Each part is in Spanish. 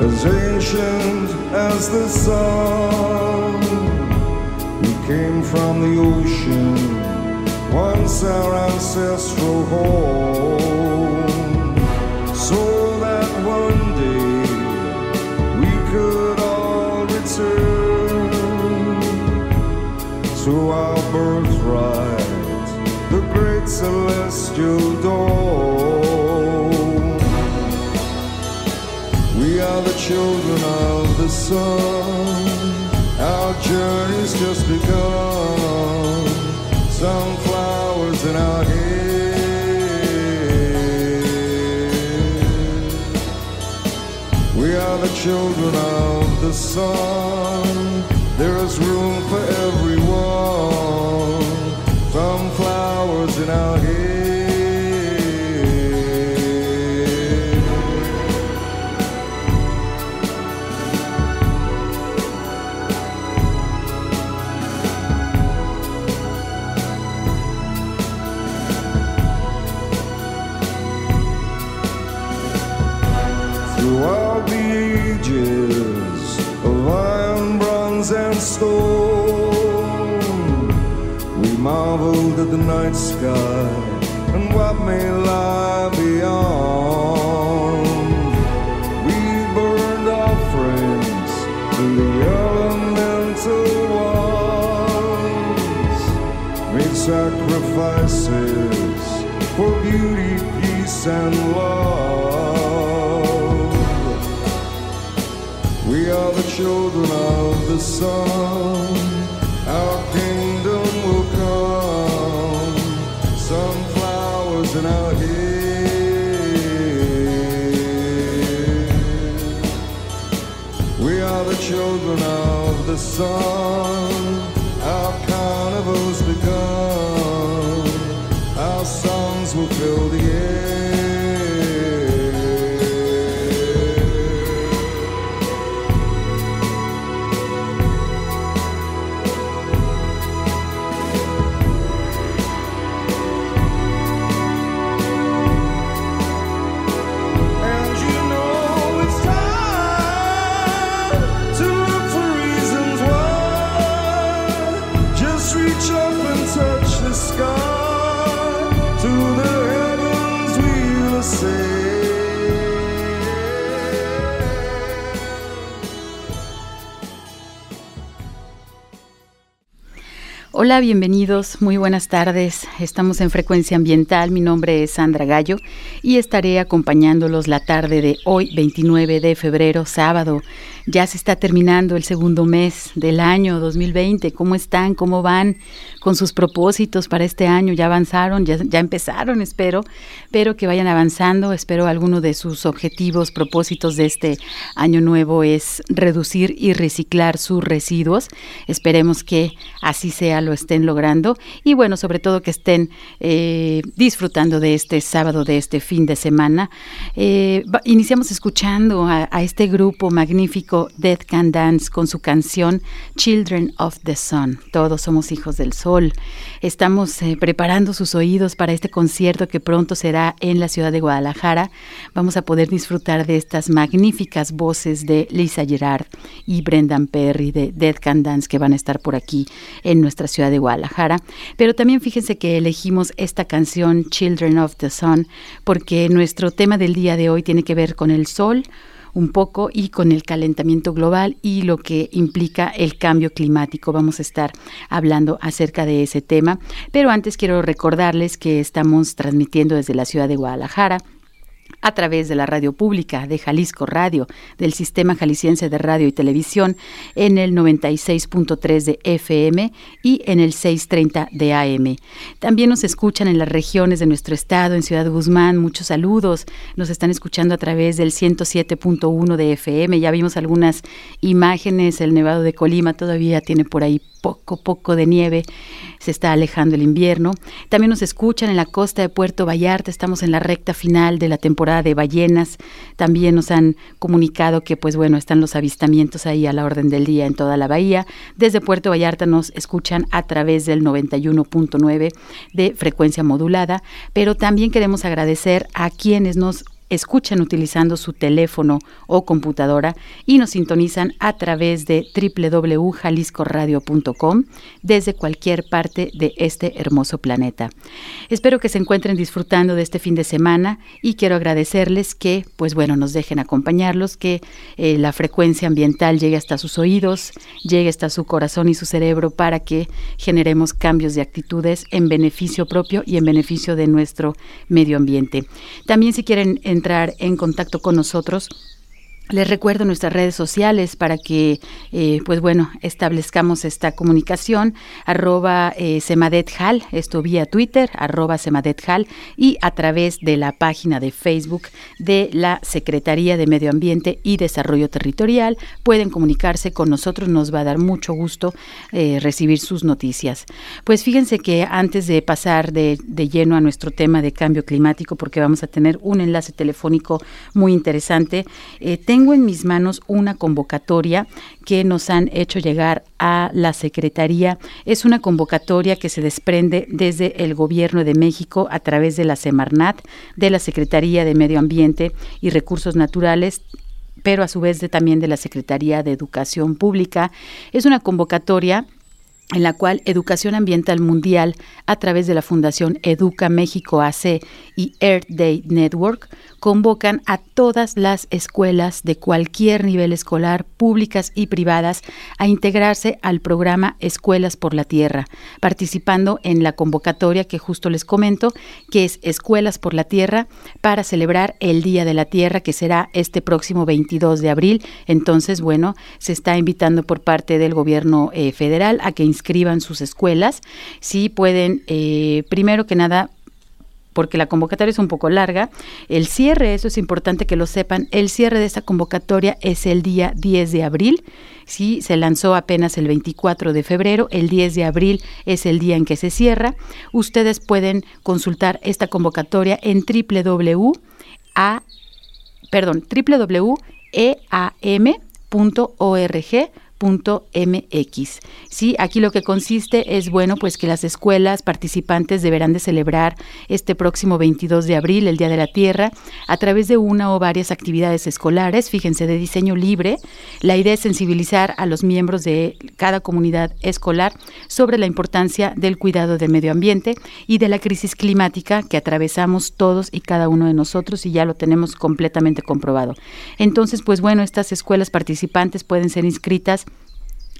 as ancient as the sun. We came from the ocean, once our ancestral home, so that one day we could all return to our birthright, the great celestial dawn. children of the sun. Our journey's just begun. Sunflowers in our hair. We are the children of the sun. There is room for everyone. Sunflowers in our hair. the night sky and what may lie beyond. We burned our friends to the elemental ones, made sacrifices for beauty, peace, and love. We are the children of the sun. song. Our carnival's Hola, bienvenidos, muy buenas tardes. Estamos en Frecuencia Ambiental, mi nombre es Sandra Gallo y estaré acompañándolos la tarde de hoy, 29 de febrero, sábado. Ya se está terminando el segundo mes del año 2020. ¿Cómo están? ¿Cómo van con sus propósitos para este año? ¿Ya avanzaron? ¿Ya, empezaron? Espero. Pero que vayan avanzando. Espero alguno de sus objetivos, propósitos de este año nuevo es reducir y reciclar sus residuos. Esperemos que así sea, lo estén logrando. Y bueno, sobre todo que estén eh, disfrutando de este sábado, de este fin de semana. Eh, iniciamos escuchando a, este grupo magnífico Death Can Dance con su canción Children of the Sun. Todos somos hijos del sol. Estamos eh, preparando sus oídos para este concierto que pronto será en la ciudad de Guadalajara. Vamos a poder disfrutar de estas magníficas voces de Lisa Gerard y Brendan Perry de Death Can Dance que van a estar por aquí en nuestra ciudad de Guadalajara. Pero también fíjense que elegimos esta canción Children of the Sun porque nuestro tema del día de hoy tiene que ver con el sol un poco y con el calentamiento global y lo que implica el cambio climático. Vamos a estar hablando acerca de ese tema, pero antes quiero recordarles que estamos transmitiendo desde la ciudad de Guadalajara a través de la radio pública de Jalisco Radio, del Sistema Jalisciense de Radio y Televisión, en el 96.3 de FM y en el 630 de AM. También nos escuchan en las regiones de nuestro estado, en Ciudad Guzmán, muchos saludos. Nos están escuchando a través del 107.1 de FM. Ya vimos algunas imágenes, el Nevado de Colima todavía tiene por ahí poco, poco de nieve, se está alejando el invierno. También nos escuchan en la costa de Puerto Vallarta, estamos en la recta final de la temporada de ballenas. También nos han comunicado que, pues bueno, están los avistamientos ahí a la orden del día en toda la bahía. Desde Puerto Vallarta nos escuchan a través del 91.9 de frecuencia modulada, pero también queremos agradecer a quienes nos escuchan utilizando su teléfono o computadora y nos sintonizan a través de www.jaliscoradio.com desde cualquier parte de este hermoso planeta. Espero que se encuentren disfrutando de este fin de semana y quiero agradecerles que, pues bueno, nos dejen acompañarlos, que eh, la frecuencia ambiental llegue hasta sus oídos, llegue hasta su corazón y su cerebro para que generemos cambios de actitudes en beneficio propio y en beneficio de nuestro medio ambiente. También si quieren entrar en contacto con nosotros, les recuerdo nuestras redes sociales para que, eh, pues bueno, establezcamos esta comunicación, arroba eh, semadethal, esto vía Twitter, arroba semadethal, y a través de la página de Facebook de la Secretaría de Medio Ambiente y Desarrollo Territorial. Pueden comunicarse con nosotros, nos va a dar mucho gusto eh, recibir sus noticias. Pues fíjense que antes de pasar de, de lleno a nuestro tema de cambio climático, porque vamos a tener un enlace telefónico muy interesante, tengo en mis manos una convocatoria que nos han hecho llegar a la Secretaría. Es una convocatoria que se desprende desde el Gobierno de México a través de la Semarnat, de la Secretaría de Medio Ambiente y Recursos Naturales pero a su vez de, también de la Secretaría de Educación Pública. Es una convocatoria en la cual Educación Ambiental Mundial, a través de la Fundación Educa México AC y Earth Day Network, convocan a todas las escuelas de cualquier nivel escolar, públicas y privadas, a integrarse al programa Escuelas por la Tierra, participando en la convocatoria que justo les comento, que es Escuelas por la Tierra, para celebrar el Día de la Tierra, que será este próximo 22 de abril. Entonces, bueno, se está invitando por parte del gobierno eh, federal a que inscriban sus escuelas. Si pueden, eh, primero que nada, porque la convocatoria es un poco larga. El cierre, eso es importante que lo sepan, el cierre de esta convocatoria es el día 10 de abril. Sí, se lanzó apenas el 24 de febrero, el 10 de abril es el día en que se cierra. Ustedes pueden consultar esta convocatoria en www perdón, www.eam.org .mx. Sí, aquí lo que consiste es bueno, pues que las escuelas participantes deberán de celebrar este próximo 22 de abril, el Día de la Tierra, a través de una o varias actividades escolares, fíjense, de diseño libre. La idea es sensibilizar a los miembros de cada comunidad escolar sobre la importancia del cuidado del medio ambiente y de la crisis climática que atravesamos todos y cada uno de nosotros y ya lo tenemos completamente comprobado. Entonces, pues bueno, estas escuelas participantes pueden ser inscritas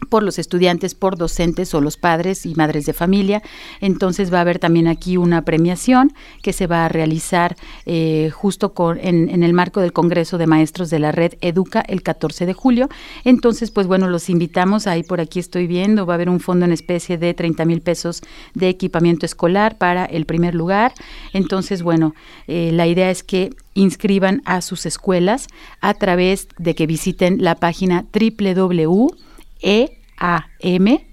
por los estudiantes, por docentes o los padres y madres de familia. Entonces va a haber también aquí una premiación que se va a realizar eh, justo en, el marco del Congreso de Maestros de la Red Educa el 14 de julio. Entonces, pues bueno, los invitamos, ahí por aquí estoy viendo, va a haber un fondo en especie de 30 mil pesos de equipamiento escolar para el primer lugar. Entonces, bueno, eh, la idea es que inscriban a sus escuelas a través de que visiten la página www eam.org.mx.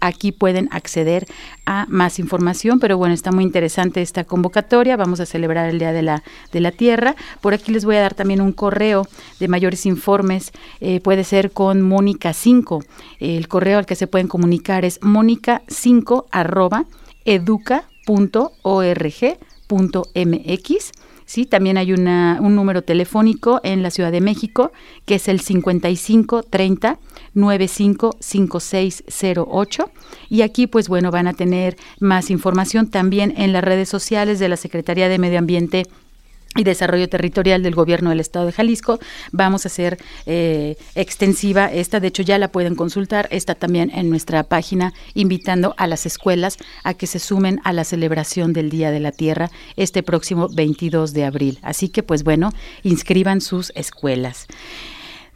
Aquí pueden acceder a más información, pero bueno, está muy interesante esta convocatoria. Vamos a celebrar el Día de la, de la Tierra. Por aquí les voy a dar también un correo de mayores informes. Eh, puede ser con Mónica 5. El correo al que se pueden comunicar es mónica5 arroba educa.org.mx Sí, también hay una, un número telefónico en la Ciudad de México que es el 5530 955608 y aquí pues bueno van a tener más información también en las redes sociales de la Secretaría de Medio Ambiente y Desarrollo Territorial del Gobierno del Estado de Jalisco. Vamos a hacer eh, extensiva esta, de hecho ya la pueden consultar, está también en nuestra página, invitando a las escuelas a que se sumen a la celebración del Día de la Tierra este próximo 22 de abril. Así que pues bueno, inscriban sus escuelas.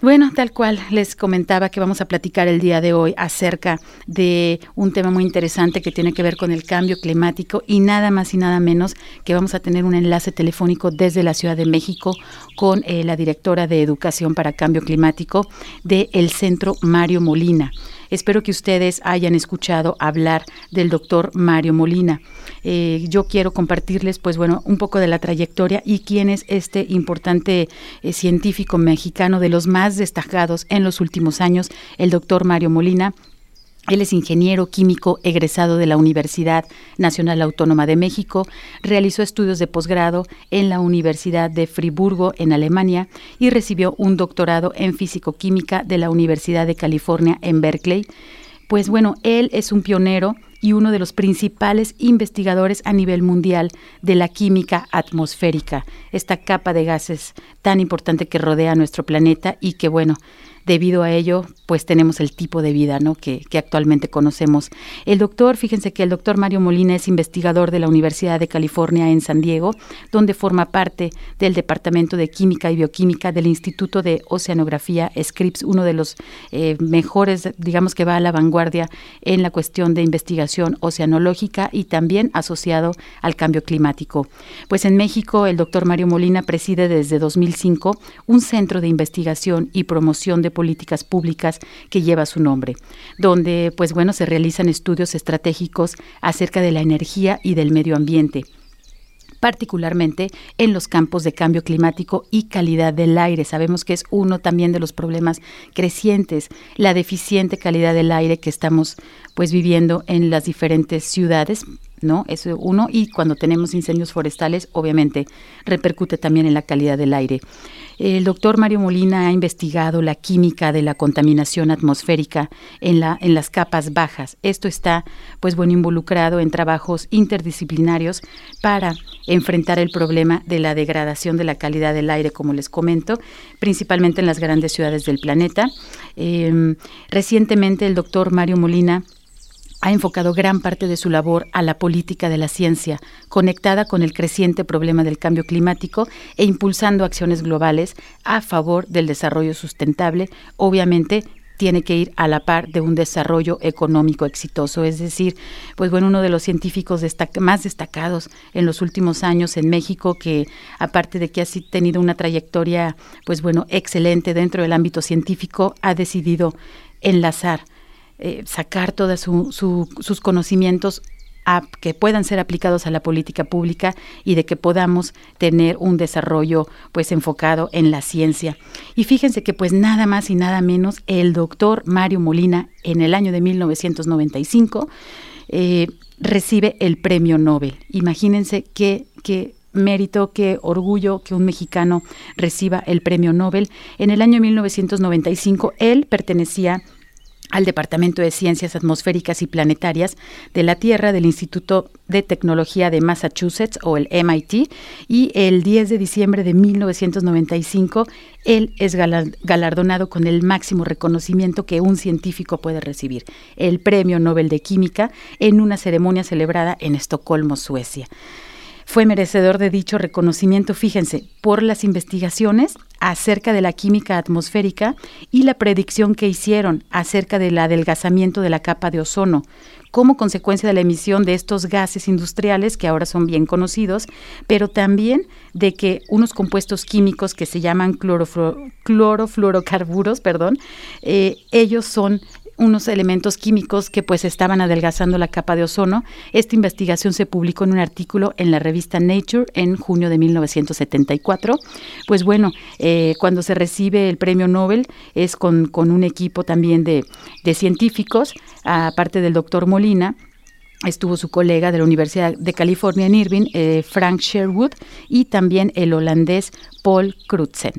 Bueno, tal cual les comentaba que vamos a platicar el día de hoy acerca de un tema muy interesante que tiene que ver con el cambio climático y nada más y nada menos que vamos a tener un enlace telefónico desde la Ciudad de México con eh, la directora de Educación para Cambio Climático del el Centro Mario Molina. Espero que ustedes hayan escuchado hablar del doctor Mario Molina. Eh, yo quiero compartirles, pues bueno, un poco de la trayectoria y quién es este importante eh, científico mexicano de los más destacados en los últimos años, el doctor Mario Molina, él es ingeniero químico egresado de la Universidad Nacional Autónoma de México, realizó estudios de posgrado en la Universidad de Friburgo en Alemania y recibió un doctorado en físico-química de la Universidad de California en Berkeley. Pues bueno, él es un pionero y uno de los principales investigadores a nivel mundial de la química atmosférica, esta capa de gases tan importante que rodea nuestro planeta y que bueno, debido a ello, pues tenemos el tipo de vida ¿no? que, actualmente conocemos. El doctor, fíjense que el doctor Mario Molina es investigador de la Universidad de California en San Diego, donde forma parte del Departamento de Química y Bioquímica del Instituto de Oceanografía Scripps, uno de los eh, mejores, digamos que va a la vanguardia en la cuestión de investigación oceanológica y también asociado al cambio climático. Pues en México, el doctor Mario Molina preside desde 2005 un centro de investigación y promoción de políticas públicas que lleva su nombre, donde pues bueno se realizan estudios estratégicos acerca de la energía y del medio ambiente particularmente en los campos de cambio climático y calidad del aire. Sabemos que es uno también de los problemas crecientes, la deficiente calidad del aire que estamos pues viviendo en las diferentes ciudades, ¿no? Eso uno y cuando tenemos incendios forestales, obviamente repercute también en la calidad del aire. El doctor Mario Molina ha investigado la química de la contaminación atmosférica en, la, en las capas bajas. Esto está, pues bueno, involucrado en trabajos interdisciplinarios para enfrentar el problema de la degradación de la calidad del aire, como les comento, principalmente en las grandes ciudades del planeta. Em, recientemente el doctor Mario Molina ha enfocado gran parte de su labor a la política de la ciencia, conectada con el creciente problema del cambio climático e impulsando acciones globales a favor del desarrollo sustentable, obviamente tiene que ir a la par de un desarrollo económico exitoso. Es decir, pues bueno, uno de los científicos más destacados en los últimos años en México, que aparte de que ha tenido una trayectoria, pues bueno, excelente dentro del ámbito científico, ha decidido enlazar eh, sacar todos sus conocimientos a, que puedan ser aplicados a la política pública y de que podamos tener un desarrollo pues enfocado en la ciencia. Y fíjense que pues nada más y nada menos el doctor Mario Molina en el año de 1995 eh, recibe el premio Nobel. Imagínense qué, qué mérito, qué orgullo que un mexicano reciba el premio Nobel. En el año 1995 él pertenecía al Departamento de Ciencias Atmosféricas y Planetarias de la Tierra del Instituto de Tecnología de Massachusetts o el MIT y el 10 de diciembre de 1995 él es galardonado con el máximo reconocimiento que un científico puede recibir, el Premio Nobel de Química, en una ceremonia celebrada en Estocolmo, Suecia. Fue merecedor de dicho reconocimiento, fíjense, por las investigaciones acerca de la química atmosférica y la predicción que hicieron acerca del adelgazamiento de la capa de ozono como consecuencia de la emisión de estos gases industriales que ahora son bien conocidos, pero también de que unos compuestos químicos que se llaman clorofluorocarburos, perdón, eh, ellos son unos elementos químicos que pues estaban adelgazando la capa de ozono. Esta investigación se publicó en un artículo en la revista Nature en junio de 1974. Pues bueno, eh, cuando se recibe el premio Nobel es con, un equipo también de, científicos, aparte del doctor Molina, estuvo su colega de la Universidad de California en Irvine, eh, Frank Sherwood, y también el holandés Paul Crutzen.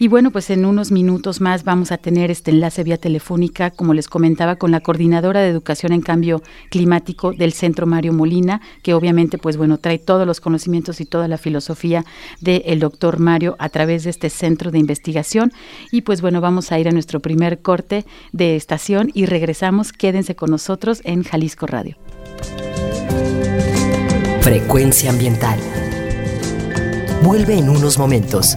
Y bueno, pues en unos minutos más vamos a tener este enlace vía telefónica, como les comentaba, con la coordinadora de educación en cambio climático del Centro Mario Molina, que obviamente, pues bueno, trae todos los conocimientos y toda la filosofía del doctor Mario a través de este centro de investigación. Y pues bueno, vamos a ir a nuestro primer corte de estación y regresamos. Quédense con nosotros en Jalisco Radio. Frecuencia ambiental. Vuelve en unos momentos.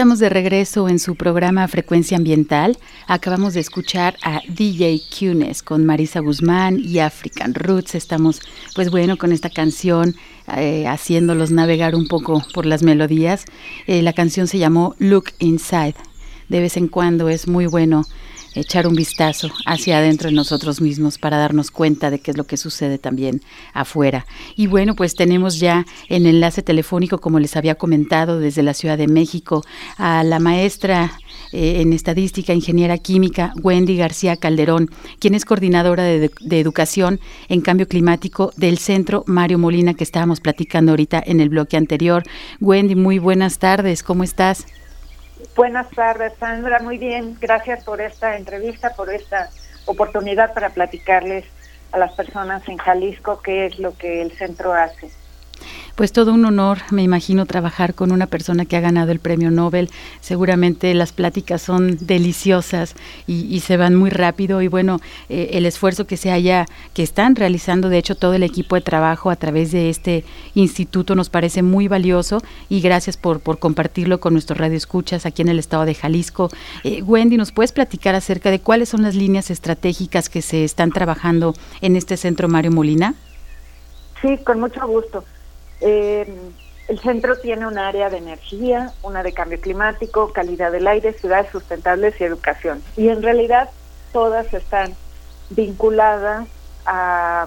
Estamos de regreso en su programa Frecuencia Ambiental. Acabamos de escuchar a DJ Cunes con Marisa Guzmán y African Roots. Estamos, pues bueno, con esta canción eh, haciéndolos navegar un poco por las melodías. Eh, la canción se llamó Look Inside. De vez en cuando es muy bueno echar un vistazo hacia adentro de nosotros mismos para darnos cuenta de qué es lo que sucede también afuera. Y bueno, pues tenemos ya en enlace telefónico, como les había comentado, desde la Ciudad de México, a la maestra eh, en estadística, ingeniera química, Wendy García Calderón, quien es coordinadora de, de, educación en cambio climático del Centro Mario Molina que estábamos platicando ahorita en el bloque anterior. Wendy, muy buenas tardes, ¿cómo estás? Buenas tardes, Sandra. Muy bien. Gracias por esta entrevista, por esta oportunidad para platicarles a las personas en Jalisco qué es lo que el centro hace. Pues todo un honor, me imagino, trabajar con una persona que ha ganado el premio Nobel. Seguramente las pláticas son deliciosas y, se van muy rápido. Y bueno, eh, el esfuerzo que se haya, que están realizando, de hecho, todo el equipo de trabajo a través de este instituto nos parece muy valioso. Y gracias por, por compartirlo con nuestros radioescuchas aquí en el estado de Jalisco. Eh, Wendy, ¿nos puedes platicar acerca de cuáles son las líneas estratégicas que se están trabajando en este centro Mario Molina? Sí, con mucho gusto. Eh, el centro tiene un área de energía, una de cambio climático, calidad del aire, ciudades sustentables y educación. Y en realidad todas están vinculadas a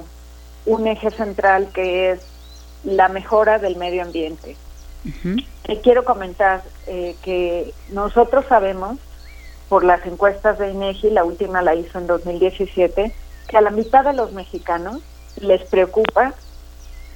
un eje central que es la mejora del medio ambiente. Y quiero comentar eh, que nosotros sabemos, por las encuestas de INEGI, la última la hizo en 2017, que a la mitad de los mexicanos les preocupa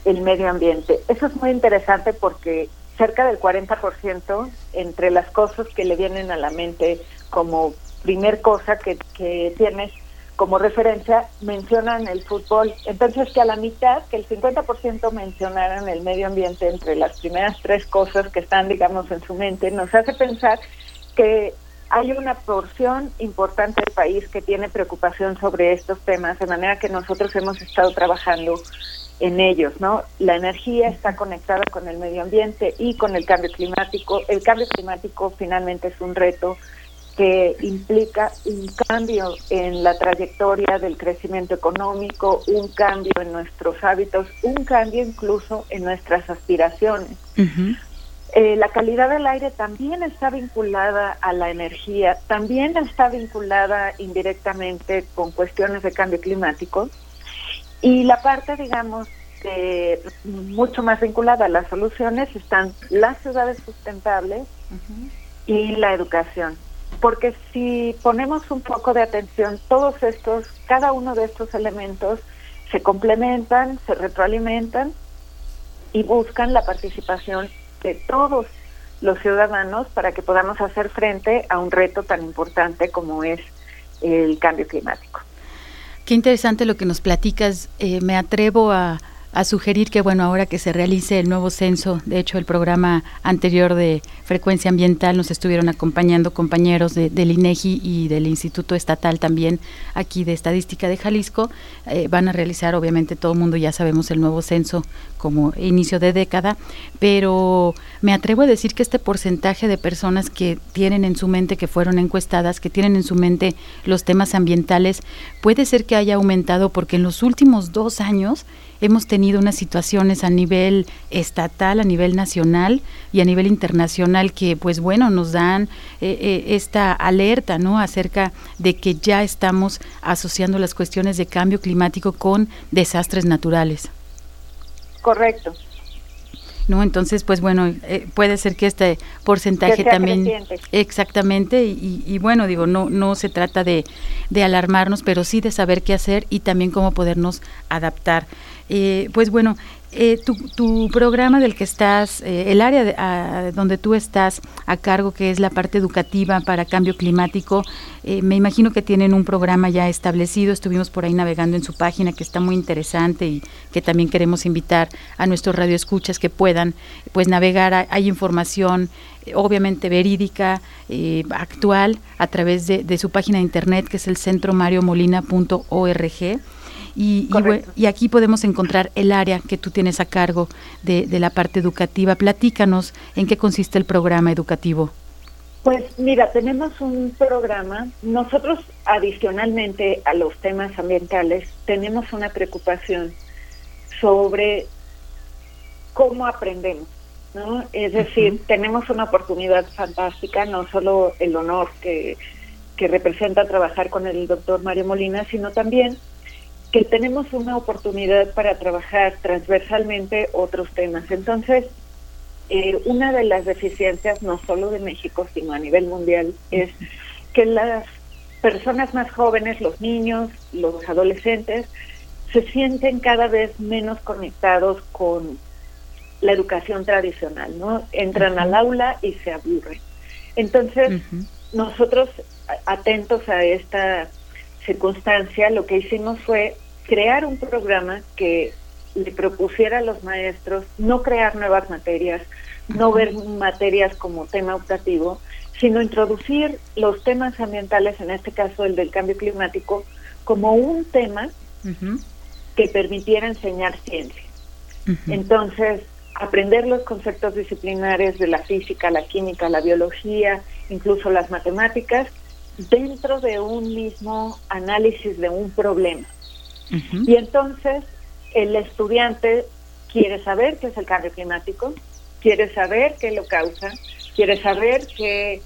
el medio ambiente. Eso es muy interesante porque cerca del 40% entre las cosas que le vienen a la mente como primer cosa que, que tienes como referencia mencionan el fútbol. Entonces que a la mitad, que el 50% mencionaran el medio ambiente entre las primeras tres cosas que están, digamos, en su mente, nos hace pensar que hay una porción importante del país que tiene preocupación sobre estos temas, de manera que nosotros hemos estado trabajando en ellos, ¿no? La energía está conectada con el medio ambiente y con el cambio climático. El cambio climático finalmente es un reto que implica un cambio en la trayectoria del crecimiento económico, un cambio en nuestros hábitos, un cambio incluso en nuestras aspiraciones. Eh, la calidad del aire también está vinculada a la energía, también está vinculada indirectamente con cuestiones de cambio climático y la parte, digamos, mucho más vinculada a las soluciones están las ciudades sustentables y la educación. Porque si ponemos un poco de atención, todos estos, cada uno de estos elementos se complementan, se retroalimentan y buscan la participación de todos los ciudadanos para que podamos hacer frente a un reto tan importante como es el cambio climático. Qué interesante lo que nos platicas. Eh, me atrevo a, a sugerir que, bueno, ahora que se realice el nuevo censo, de hecho el programa anterior de frecuencia ambiental nos estuvieron acompañando compañeros de, del INEGI y del Instituto Estatal también aquí de Estadística de Jalisco, eh, van a realizar, obviamente todo el mundo ya sabemos el nuevo censo como inicio de década, pero me atrevo a decir que este porcentaje de personas que tienen en su mente, que fueron encuestadas, que tienen en su mente los temas ambientales, puede ser que haya aumentado porque en los últimos dos años hemos tenido unas situaciones a nivel estatal, a nivel nacional y a nivel internacional que, pues bueno, nos dan eh, eh, esta alerta, ¿no? Acerca de que ya estamos asociando las cuestiones de cambio climático con desastres naturales. Correcto. ¿No? Entonces, pues bueno, eh, puede ser que este porcentaje también... Exactamente, y, y, bueno, digo, no, no se trata de, de alarmarnos, pero sí de saber qué hacer y también cómo podernos adaptar. Eh, pues bueno, eh, tu, programa del que estás, eh, el área donde tú estás a cargo, que es la parte educativa para cambio climático, me imagino que tienen un programa ya establecido. Estuvimos por ahí navegando en su página, que está muy interesante y que también queremos invitar a nuestros radioescuchas que puedan pues navegar. Hay información obviamente verídica, actual, a través de, de, su página de internet, que es el centromariomolina.org y, y, aquí podemos encontrar el área que tú tienes a cargo de, la parte educativa. Platícanos en qué consiste el programa educativo. Pues mira, tenemos un programa. Nosotros, adicionalmente a los temas ambientales, tenemos una preocupación sobre cómo aprendemos. ¿no? Es decir, tenemos una oportunidad fantástica, no solo el honor que, que representa trabajar con el doctor Mario Molina, sino también que tenemos una oportunidad para trabajar transversalmente otros temas. Entonces, eh, una de las deficiencias, no solo de México, sino a nivel mundial, es que las personas más jóvenes, los niños, los adolescentes, se sienten cada vez menos conectados con la educación tradicional, ¿no? Entran al aula y se aburren. Entonces, nosotros, atentos a esta circunstancia, lo que hicimos fue crear un programa que le propusiera a los maestros no crear nuevas materias, no ver materias como tema optativo, sino introducir los temas ambientales, en este caso el del cambio climático, como un tema que permitiera enseñar ciencia. Entonces, aprender los conceptos disciplinares de la física, la química, la biología, incluso las matemáticas, dentro de un mismo análisis de un problema. Y entonces el estudiante quiere saber qué es el cambio climático, quiere saber qué lo causa, quiere saber qué,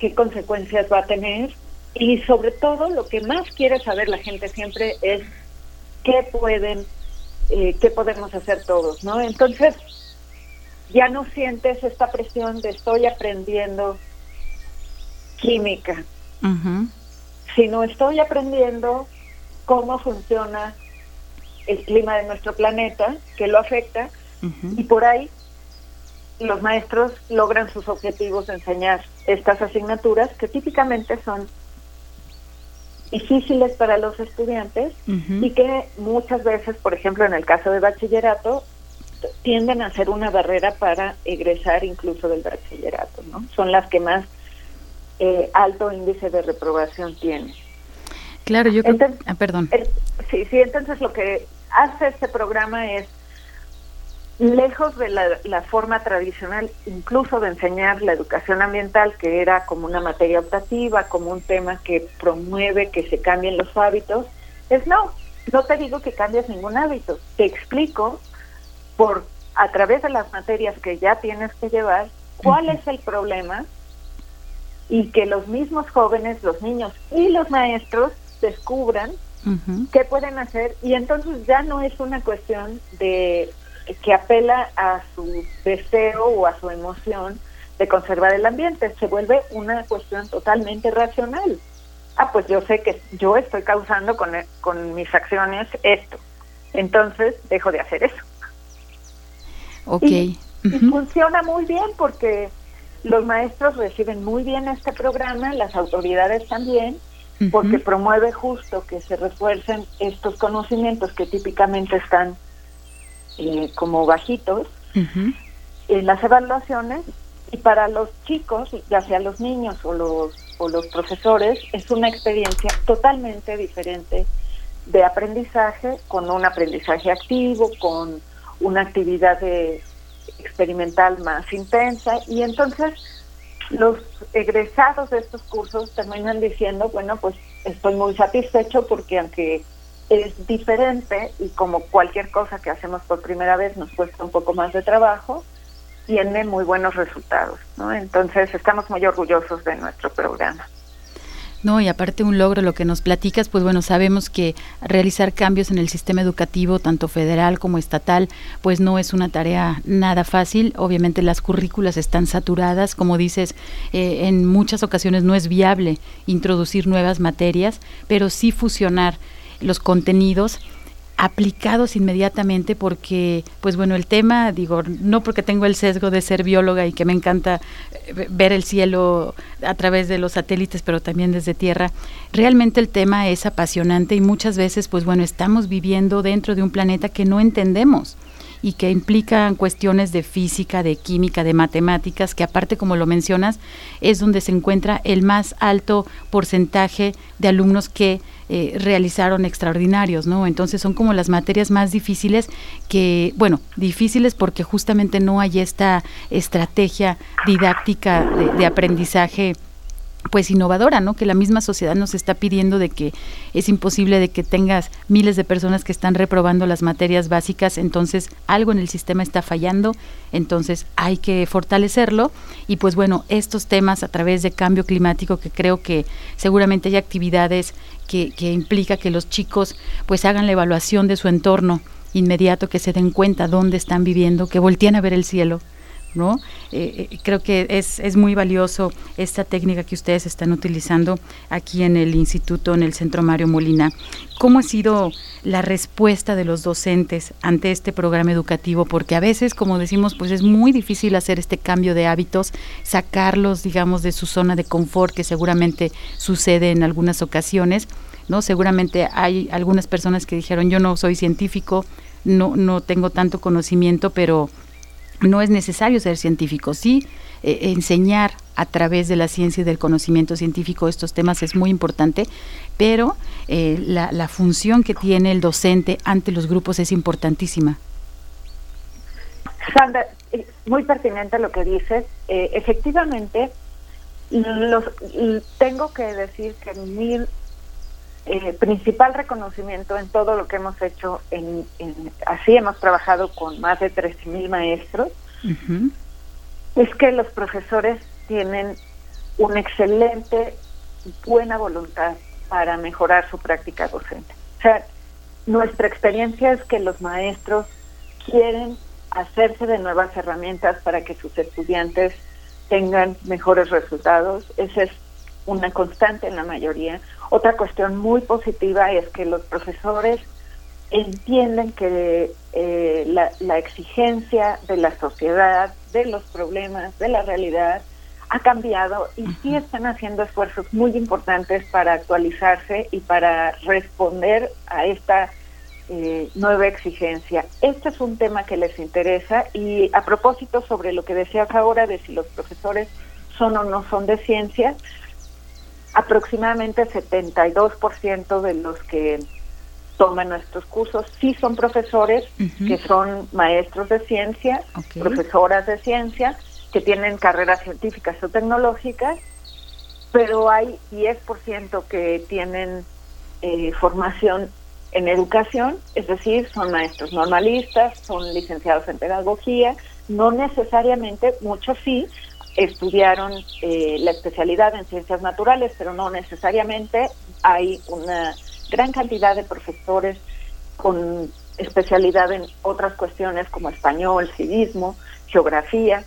qué consecuencias va a tener y sobre todo lo que más quiere saber la gente siempre es qué pueden, eh, qué podemos hacer todos, ¿no? Entonces ya no sientes esta presión de estoy aprendiendo química, sino estoy aprendiendo cómo funciona el clima de nuestro planeta, que lo afecta, y por ahí los maestros logran sus objetivos de enseñar estas asignaturas que típicamente son difíciles para los estudiantes y que muchas veces, por ejemplo, en el caso de bachillerato, tienden a ser una barrera para egresar incluso del bachillerato, ¿no? Son las que más eh, alto índice de reprobación tienen. Claro, yo creo... ah, perdón. sí, sí, entonces lo que hace este programa es, lejos de la, forma tradicional, incluso de enseñar la educación ambiental, que era como una materia optativa, como un tema que promueve que se cambien los hábitos, es no, no te digo que cambies ningún hábito, te explico por a través de las materias que ya tienes que llevar cuál es el problema y que los mismos jóvenes, los niños y los maestros descubran qué pueden hacer y entonces ya no es una cuestión de que apela a su deseo o a su emoción de conservar el ambiente, se vuelve una cuestión totalmente racional. Ah, pues yo sé que yo estoy causando con, con mis acciones esto, entonces dejo de hacer eso. Ok. Y, funciona muy bien porque los maestros reciben muy bien este programa, las autoridades también, porque promueve justo que se refuercen estos conocimientos que típicamente están eh, como bajitos en las evaluaciones. Y para los chicos, ya sea los niños o los, o los profesores, es una experiencia totalmente diferente de aprendizaje, con un aprendizaje activo, con una actividad de, experimental más intensa y entonces los egresados de estos cursos terminan diciendo, bueno, pues estoy muy satisfecho porque aunque es diferente y como cualquier cosa que hacemos por primera vez nos cuesta un poco más de trabajo, tiene muy buenos resultados, ¿no? Entonces estamos muy orgullosos de nuestro programa. No, y aparte un logro, lo que nos platicas, pues bueno, sabemos que realizar cambios en el sistema educativo, tanto federal como estatal, pues no es una tarea nada fácil. Obviamente las currículas están saturadas, como dices, eh, en muchas ocasiones no es viable introducir nuevas materias, pero sí fusionar los contenidos aplicados inmediatamente porque, pues bueno, el tema, digo, no porque tengo el sesgo de ser bióloga y que me encanta eh, ver el cielo a través de los satélites, pero también desde tierra, realmente el tema es apasionante y muchas veces, pues bueno, estamos viviendo dentro de un planeta que no entendemos y que implican cuestiones de física, de química, de matemáticas, que aparte, como lo mencionas, es donde se encuentra el más alto porcentaje de alumnos que eh, realizaron extraordinarios, ¿no? Entonces son como las materias más difíciles que, bueno, difíciles porque justamente no hay esta estrategia didáctica de aprendizaje pues innovadora, ¿no? Que la misma sociedad nos está pidiendo de que es imposible de que tengas miles de personas que están reprobando las materias básicas, entonces algo en el sistema está fallando, entonces hay que fortalecerlo y pues bueno, estos temas a través de cambio climático que creo que seguramente hay actividades que, que implica que los chicos pues hagan la evaluación de su entorno inmediato, que se den cuenta dónde están viviendo, que volteen a ver el cielo, ¿no? Eh, eh, creo que es, es muy valioso esta técnica que ustedes están utilizando aquí en el instituto, en el Centro Mario Molina. ¿Cómo ha sido la respuesta de los docentes ante este programa educativo? Porque a veces, como decimos, pues es muy difícil hacer este cambio de hábitos, sacarlos, digamos, de su zona de confort, que seguramente sucede en algunas ocasiones, ¿no? Seguramente hay algunas personas que dijeron, yo no soy científico, no, no tengo tanto conocimiento, pero no es necesario ser científico, sí eh, enseñar a través de la ciencia y del conocimiento científico estos temas es muy importante, pero eh, la, función que tiene el docente ante los grupos es importantísima. Sandra, eh, muy pertinente lo que dices. efectivamente, los, tengo que decir que mi eh, principal reconocimiento en todo lo que hemos hecho, en, así hemos trabajado con más de 13.000 maestros, es que los profesores tienen una excelente, buena voluntad para mejorar su práctica docente. O sea, nuestra experiencia es que los maestros quieren hacerse de nuevas herramientas para que sus estudiantes tengan mejores resultados. Esa es una constante en la mayoría. Otra cuestión muy positiva es que los profesores entienden que eh, la, exigencia de la sociedad, de los problemas, de la realidad, ha cambiado y sí están haciendo esfuerzos muy importantes para actualizarse y para responder a esta eh, nueva exigencia. Este es un tema que les interesa y a propósito sobre lo que decías ahora de si los profesores son o no son de ciencia, aproximadamente 72% de los que toman nuestros cursos. Sí son profesores, que son maestros de ciencia, profesoras de ciencia, que tienen carreras científicas o tecnológicas, pero hay 10% que tienen eh, formación en educación, es decir, son maestros normalistas, son licenciados en pedagogía, no necesariamente, muchos sí, estudiaron eh, la especialidad en ciencias naturales, pero no necesariamente. Hay una gran cantidad de profesores con especialidad en otras cuestiones como español, civismo, geografía.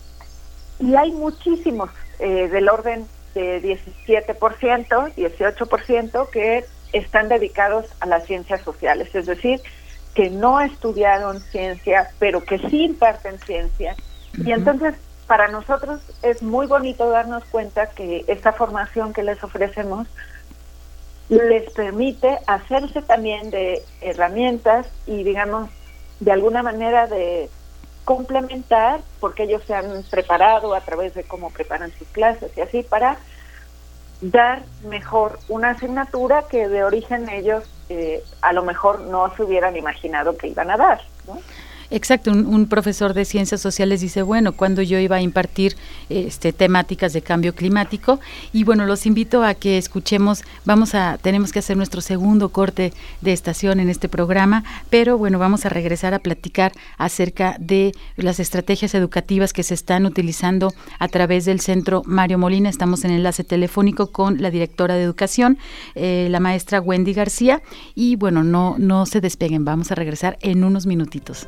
Y hay muchísimos eh, del orden de 17%, 18% que están dedicados a las ciencias sociales, es decir, que no estudiaron ciencia, pero que sí imparten ciencia. Y entonces para nosotros es muy bonito darnos cuenta que esta formación que les ofrecemos les permite hacerse también de herramientas y digamos de alguna manera de complementar porque ellos se han preparado a través de cómo preparan sus clases y así para dar mejor una asignatura que de origen ellos eh, a lo mejor no se hubieran imaginado que iban a dar. ¿no? Exacto, un, profesor de ciencias sociales dice, bueno, cuando yo iba a impartir este, temáticas de cambio climático, y bueno, los invito a que escuchemos, vamos a, tenemos que hacer nuestro segundo corte de estación en este programa, pero bueno, vamos a regresar a platicar acerca de las estrategias educativas que se están utilizando a través del Centro Mario Molina. Estamos en enlace telefónico con la directora de educación, eh, la maestra Wendy García, y bueno, no, no se despeguen, vamos a regresar en unos minutitos.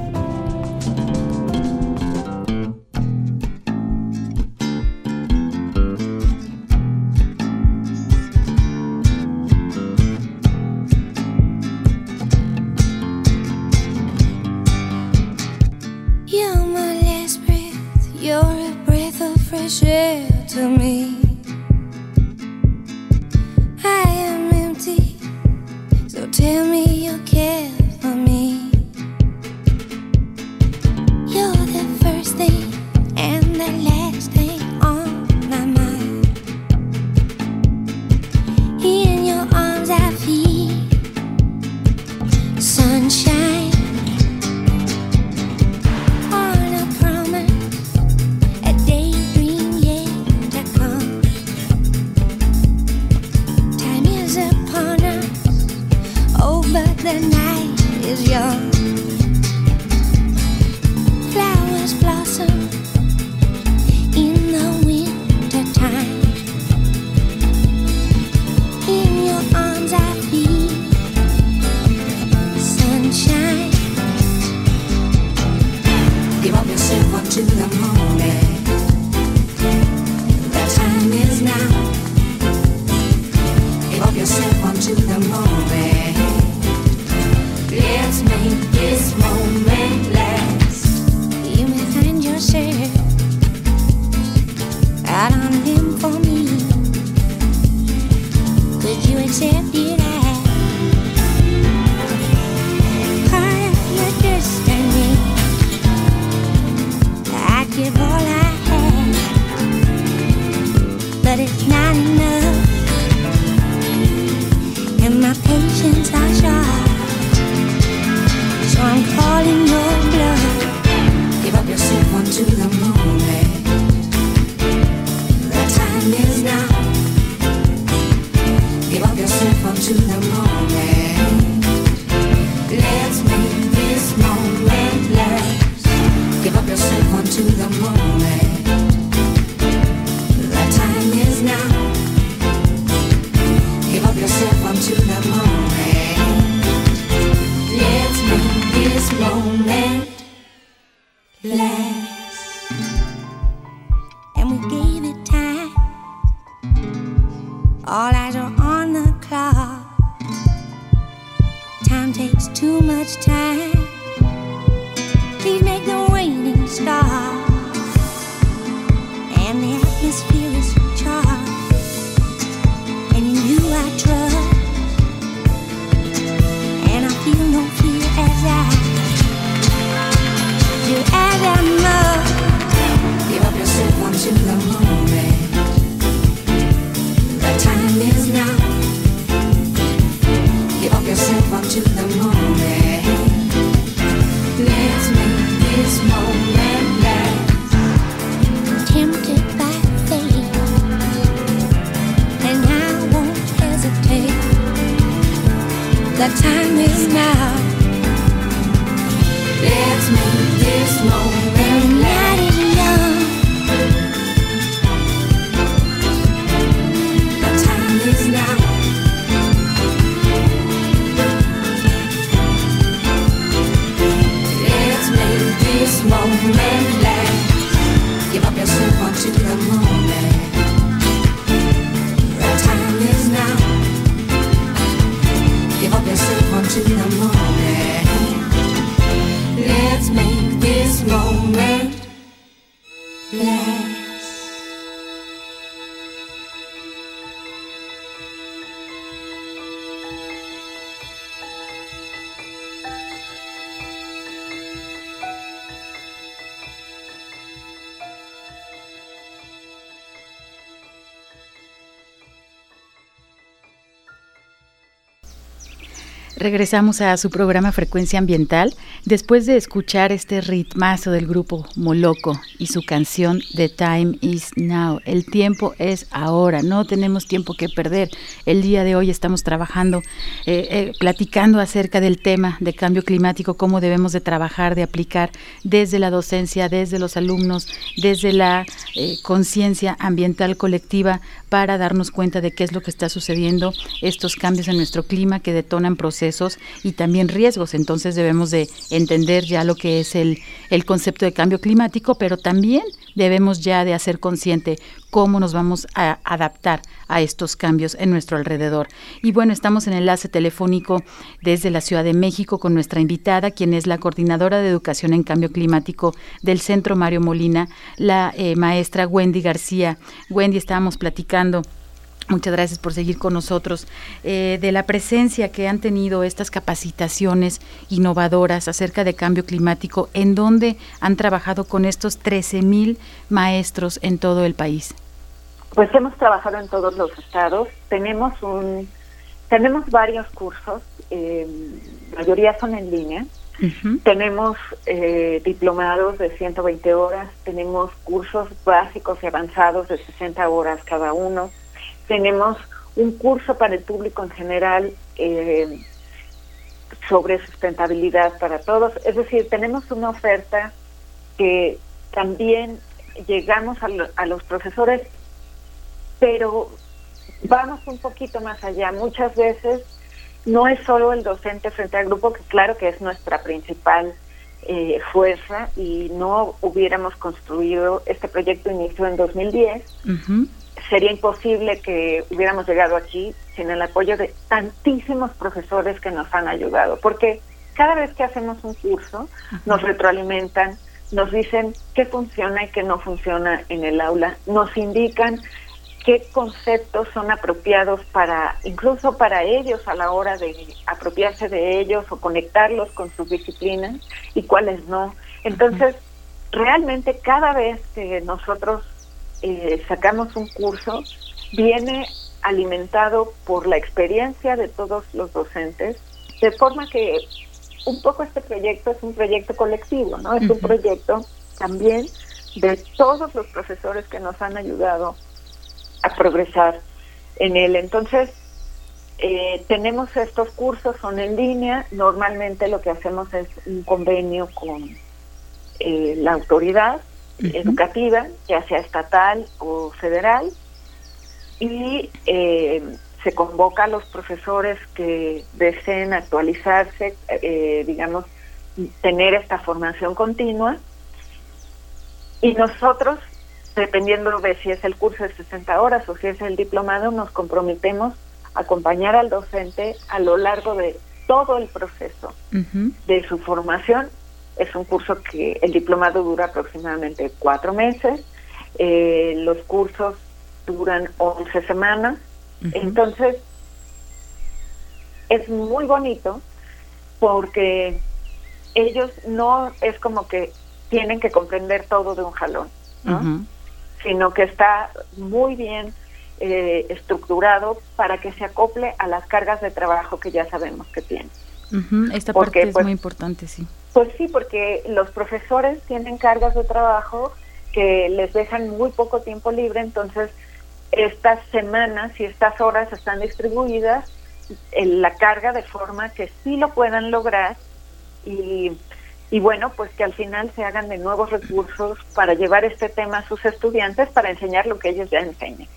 Regresamos a su programa Frecuencia Ambiental después de escuchar este ritmazo del grupo Moloco y su canción The Time is Now. El tiempo es ahora, no tenemos tiempo que perder. El día de hoy estamos trabajando, eh, eh, platicando acerca del tema de cambio climático, cómo debemos de trabajar, de aplicar desde la docencia, desde los alumnos, desde la eh, conciencia ambiental colectiva para darnos cuenta de qué es lo que está sucediendo, estos cambios en nuestro clima que detonan procesos y también riesgos. Entonces debemos de entender ya lo que es el, el concepto de cambio climático, pero también debemos ya de hacer consciente cómo nos vamos a adaptar a estos cambios en nuestro alrededor. Y bueno, estamos en enlace telefónico desde la Ciudad de México con nuestra invitada, quien es la coordinadora de educación en cambio climático del Centro Mario Molina, la eh, maestra Wendy García. Wendy, estábamos platicando Muchas gracias por seguir con nosotros. Eh, de la presencia que han tenido estas capacitaciones innovadoras acerca de cambio climático, ¿en dónde han trabajado con estos 13 mil maestros en todo el país? Pues hemos trabajado en todos los estados. Tenemos un, tenemos varios cursos, eh, mayoría son en línea. Tenemos eh, diplomados de 120 horas, tenemos cursos básicos y avanzados de 60 horas cada uno tenemos un curso para el público en general eh, sobre sustentabilidad para todos. Es decir, tenemos una oferta que también llegamos a, los profesores, pero vamos un poquito más allá. Muchas veces no es solo el docente frente al grupo, que claro que es nuestra principal eh, fuerza y no hubiéramos construido este proyecto inició en 2010 sería imposible que hubiéramos llegado aquí sin el apoyo de tantísimos profesores que nos han ayudado, porque cada vez que hacemos un curso nos retroalimentan, nos dicen qué funciona y qué no funciona en el aula, nos indican qué conceptos son apropiados para, incluso para ellos a la hora de apropiarse de ellos o conectarlos con sus disciplinas y cuáles no. Entonces, realmente cada vez que nosotros eh, sacamos un curso, viene alimentado por la experiencia de todos los docentes, de forma que un poco este proyecto es un proyecto colectivo, ¿no? Es un proyecto también de todos los profesores que nos han ayudado a progresar en él. Entonces, eh, tenemos estos cursos, son en línea, normalmente lo que hacemos es un convenio con eh, la autoridad educativa, ya sea estatal o federal, y eh, se convoca a los profesores que deseen actualizarse, eh, digamos, tener esta formación continua. Y nosotros, dependiendo de si es el curso de 60 horas o si es el diplomado, nos comprometemos a acompañar al docente a lo largo de todo el proceso de su formación es un curso que el diplomado dura aproximadamente cuatro meses, eh, los cursos duran 11 semanas, entonces es muy bonito porque ellos no es como que tienen que comprender todo de un jalón, sino que está muy bien eh, estructurado para que se acople a las cargas de trabajo que ya sabemos que tienen. Esta parte es pues, muy importante, sí. Pues sí, porque los profesores tienen cargas de trabajo que les dejan muy poco tiempo libre, entonces estas semanas y estas horas están distribuidas en la carga de forma que sí lo puedan lograr y, y bueno, pues que al final se hagan de nuevos recursos para llevar este tema a sus estudiantes para enseñar lo que ellos ya enseñan.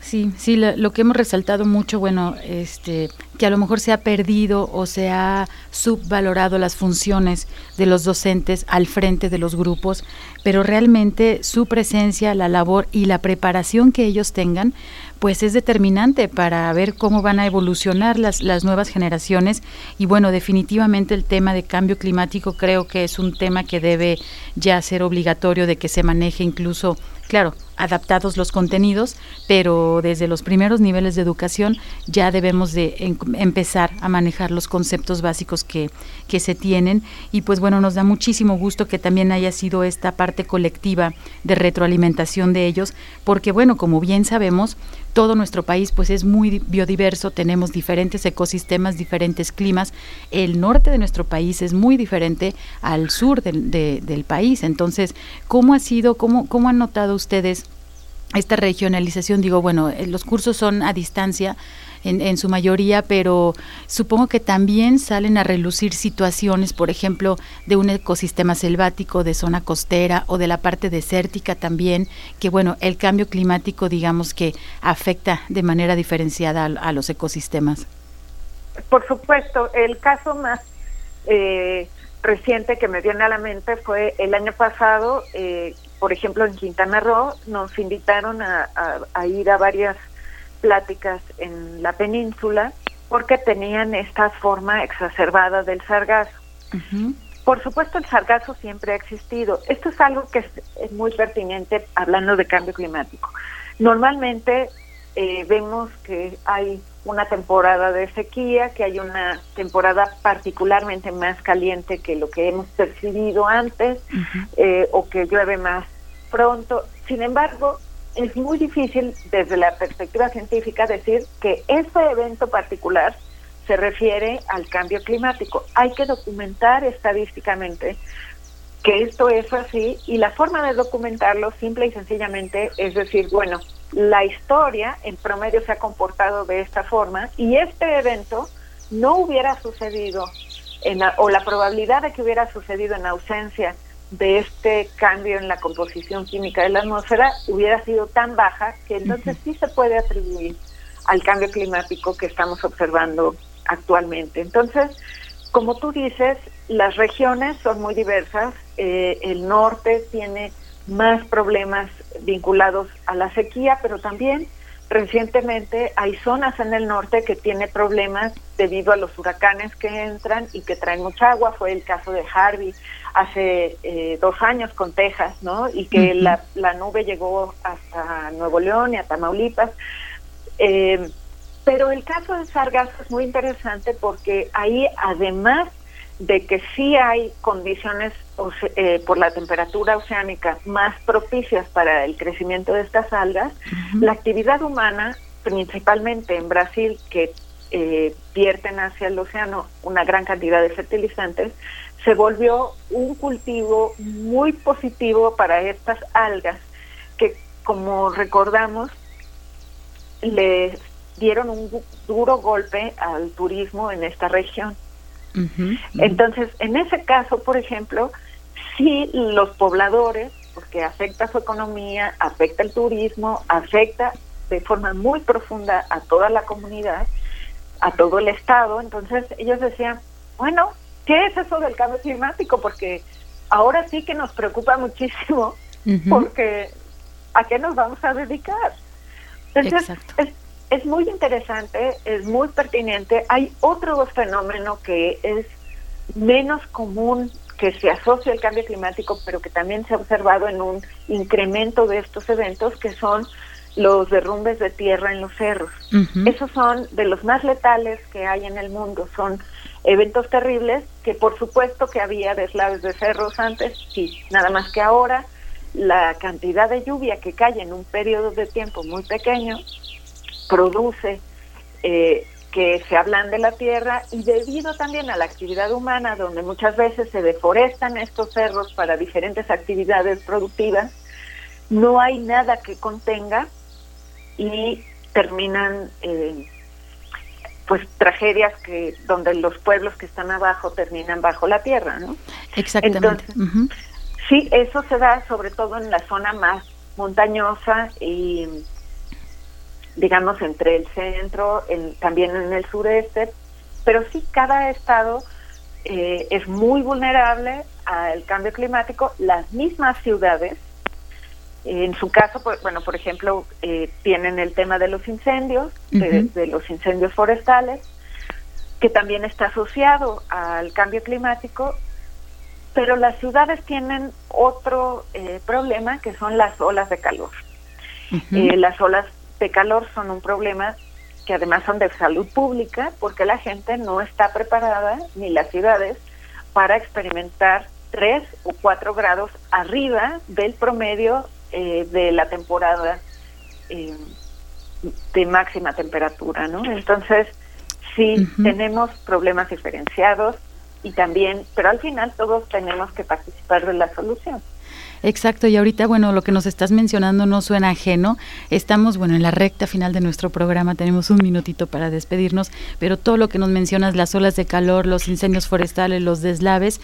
Sí, sí, lo, que hemos resaltado mucho, bueno, este, que a lo mejor se ha perdido o se ha subvalorado las funciones de los docentes al frente de los grupos, pero realmente su presencia, la labor y la preparación que ellos tengan, pues es determinante para ver cómo van a evolucionar las, las nuevas generaciones. Y bueno, definitivamente el tema de cambio climático creo que es un tema que debe ya ser obligatorio de que se maneje incluso, claro, adaptados los contenidos, pero desde los primeros niveles de educación ya debemos de empezar a manejar los conceptos básicos que, que se tienen. Y pues bueno, nos da muchísimo gusto que también haya sido esta parte colectiva de retroalimentación de ellos, porque bueno, como bien sabemos, todo nuestro país pues es muy biodiverso, tenemos diferentes ecosistemas, diferentes climas. El norte de nuestro país es muy diferente al sur del, país. Entonces, ¿cómo ha sido, cómo, cómo han notado ustedes esta regionalización? Digo, bueno, eh, los cursos son a distancia, en, su mayoría, pero supongo que también salen a relucir situaciones, por ejemplo, de un ecosistema selvático, de zona costera o de la parte desértica también, que bueno, el cambio climático digamos que afecta de manera diferenciada a, los ecosistemas. Por supuesto, el caso más eh, reciente que me viene a la mente fue el año pasado, eh, por ejemplo, en Quintana Roo, nos invitaron a, ir a varias pláticas en la península porque tenían esta forma exacerbada del sargazo. Por supuesto, el sargazo siempre ha existido. Esto es algo que es muy pertinente hablando de cambio climático. Normalmente eh, vemos que hay una temporada de sequía, que hay una temporada particularmente más caliente que lo que hemos percibido antes, eh, o que llueve más pronto. Sin embargo, es muy difícil desde la perspectiva científica decir que ese evento particular se refiere al cambio climático. Hay que documentar estadísticamente que esto es así y la forma de documentarlo simple y sencillamente es decir, bueno, la historia en promedio se ha comportado de esta forma y este evento no hubiera sucedido en o la probabilidad de que hubiera sucedido en ausencia de este cambio en la composición química de la atmósfera hubiera sido tan baja que entonces sí se puede atribuir al cambio climático que estamos observando actualmente. Entonces, como tú dices, las regiones son muy diversas. Eh, el norte tiene más problemas vinculados a la sequía, pero también recientemente hay zonas en el norte que tienen problemas debido a los huracanes que entran y que traen mucha agua. Fue el caso de Harvey hace eh, dos años con Texas, ¿no? Y que la, la, nube llegó hasta Nuevo León y a Tamaulipas. Eh, pero el caso de Sargasso es muy interesante porque ahí, además de que sí hay condiciones eh, por la temperatura oceánica más propicias para el crecimiento de estas algas, la actividad humana, principalmente en Brasil, que eh, vierten hacia el océano una gran cantidad de fertilizantes, se volvió un cultivo muy positivo para estas algas que, como recordamos, le dieron un duro golpe al turismo en esta región. Entonces, en ese caso, por ejemplo, sí los pobladores, porque afecta su economía, afecta el turismo, afecta de forma muy profunda a toda la comunidad, a todo el Estado, entonces ellos decían, bueno, ¿qué es eso del cambio climático? Porque ahora sí que nos preocupa muchísimo, porque ¿a qué nos vamos a dedicar? Entonces, es, es muy interesante, es muy pertinente. Hay otro fenómeno que es menos común que se asocia al cambio climático, pero que también se ha observado en un incremento de estos eventos, que son los derrumbes de tierra en los cerros. Esos son de los más letales que hay en el mundo. Son eventos terribles que por supuesto que había deslaves de cerros antes, sí, nada más que ahora la cantidad de lluvia que cae en un periodo de tiempo muy pequeño produce eh, que se hablan de la tierra y debido también a la actividad humana, donde muchas veces se deforestan estos cerros para diferentes actividades productivas, no hay nada que contenga y terminan eh, pues tragedias que donde los pueblos que están abajo terminan bajo la tierra, ¿no? Exactamente. Sí, eso se da sobre todo en la zona más montañosa y digamos, entre el centro, también en el sureste, pero sí cada estado eh, es muy vulnerable al cambio climático, las mismas ciudades, en su caso, pues, bueno, por ejemplo, eh, tienen el tema de los incendios, de, los incendios forestales, que también está asociado al cambio climático, pero las ciudades tienen otro eh, problema que son las olas de calor. las olas de calor son un problema que además son de salud pública porque la gente no está preparada, ni las ciudades, para experimentar tres o cuatro grados arriba del promedio eh, de la temporada eh, de máxima temperatura, ¿no? Entonces, sí, tenemos problemas diferenciados y también, pero al final todos tenemos que participar de la solución. Exacto, y ahorita, bueno, lo que nos estás mencionando no suena ajeno. Estamos, bueno, en la recta final de nuestro programa, tenemos un minutito para despedirnos, pero todo lo que nos mencionas, las olas de calor, los incendios forestales, los deslaves,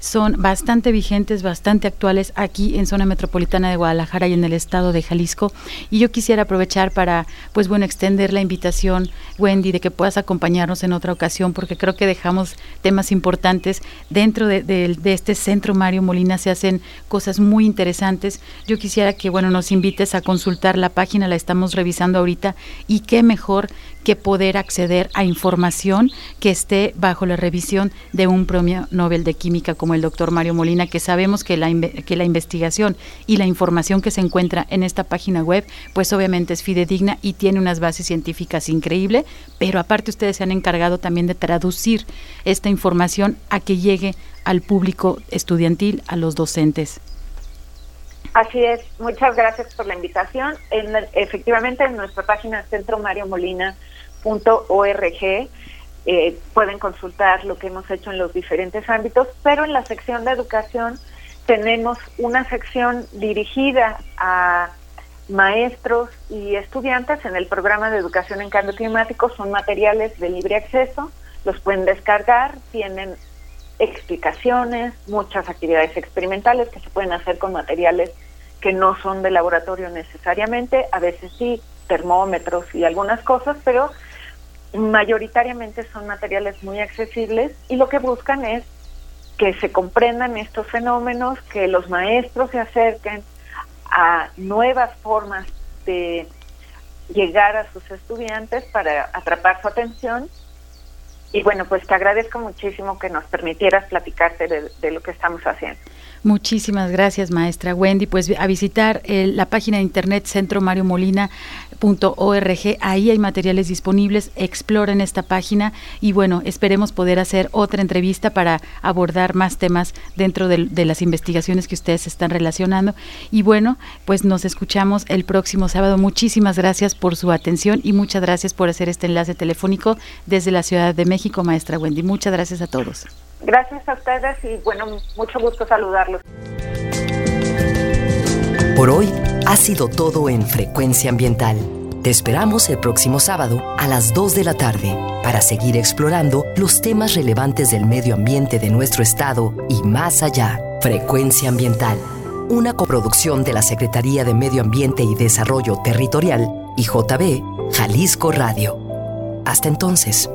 son bastante vigentes, bastante actuales aquí en zona metropolitana de Guadalajara y en el estado de Jalisco. Y yo quisiera aprovechar para, pues bueno, extender la invitación, Wendy, de que puedas acompañarnos en otra ocasión, porque creo que dejamos temas importantes. Dentro de, de este centro Mario Molina se hacen cosas muy interesantes. Yo quisiera que, bueno, nos invites a consultar la página, la estamos revisando ahorita, y qué mejor que poder acceder a información que esté bajo la revisión de un premio Nobel de Química como el doctor Mario Molina, que sabemos que la, que la investigación y la información que se encuentra en esta página web, pues obviamente es fidedigna y tiene unas bases científicas increíbles, pero aparte ustedes se han encargado también de traducir esta información a que llegue al público estudiantil, a los docentes. Así es, muchas gracias por la invitación. En, efectivamente, en nuestra página centromariomolina.org eh, pueden consultar lo que hemos hecho en los diferentes ámbitos, pero en la sección de educación tenemos una sección dirigida a maestros y estudiantes en el programa de educación en cambio climático. Son materiales de libre acceso, los pueden descargar, tienen explicaciones, muchas actividades experimentales que se pueden hacer con materiales que no son de laboratorio necesariamente, a veces sí, termómetros y algunas cosas, pero mayoritariamente son materiales muy accesibles y lo que buscan es que se comprendan estos fenómenos, que los maestros se acerquen a nuevas formas de llegar a sus estudiantes para atrapar su atención y bueno, pues te agradezco muchísimo que nos permitieras platicarte de, lo que estamos haciendo. Muchísimas gracias, maestra Wendy. Pues a visitar la página de internet Centro Mario Molina .org, ahí hay materiales disponibles, exploren esta página y bueno, esperemos poder hacer otra entrevista para abordar más temas dentro de, de, las investigaciones que ustedes están relacionando. Y bueno, pues nos escuchamos el próximo sábado. Muchísimas gracias por su atención y muchas gracias por hacer este enlace telefónico desde la Ciudad de México, maestra Wendy. Muchas gracias a todos. Gracias a ustedes y bueno, mucho gusto saludarlos. Por hoy ha sido todo en Frecuencia Ambiental. Te esperamos el próximo sábado a las 2 de la tarde para seguir explorando los temas relevantes del medio ambiente de nuestro estado y más allá. Frecuencia Ambiental, una coproducción de la Secretaría de Medio Ambiente y Desarrollo Territorial y JB Jalisco Radio. Hasta entonces.